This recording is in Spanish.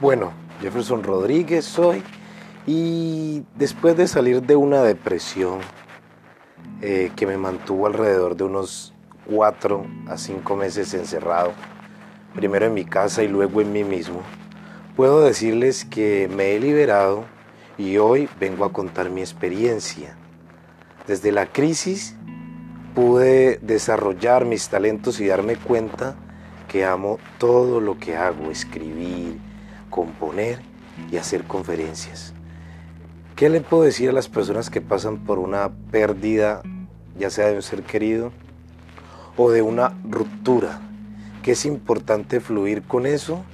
Bueno, Jefferson Rodríguez soy y después de salir de una depresión eh, que me mantuvo alrededor de unos cuatro a cinco meses encerrado, primero en mi casa y luego en mí mismo, puedo decirles que me he liberado y hoy vengo a contar mi experiencia. Desde la crisis pude desarrollar mis talentos y darme cuenta que amo todo lo que hago, escribir, componer y hacer conferencias. ¿Qué le puedo decir a las personas que pasan por una pérdida, ya sea de un ser querido o de una ruptura? Que es importante fluir con eso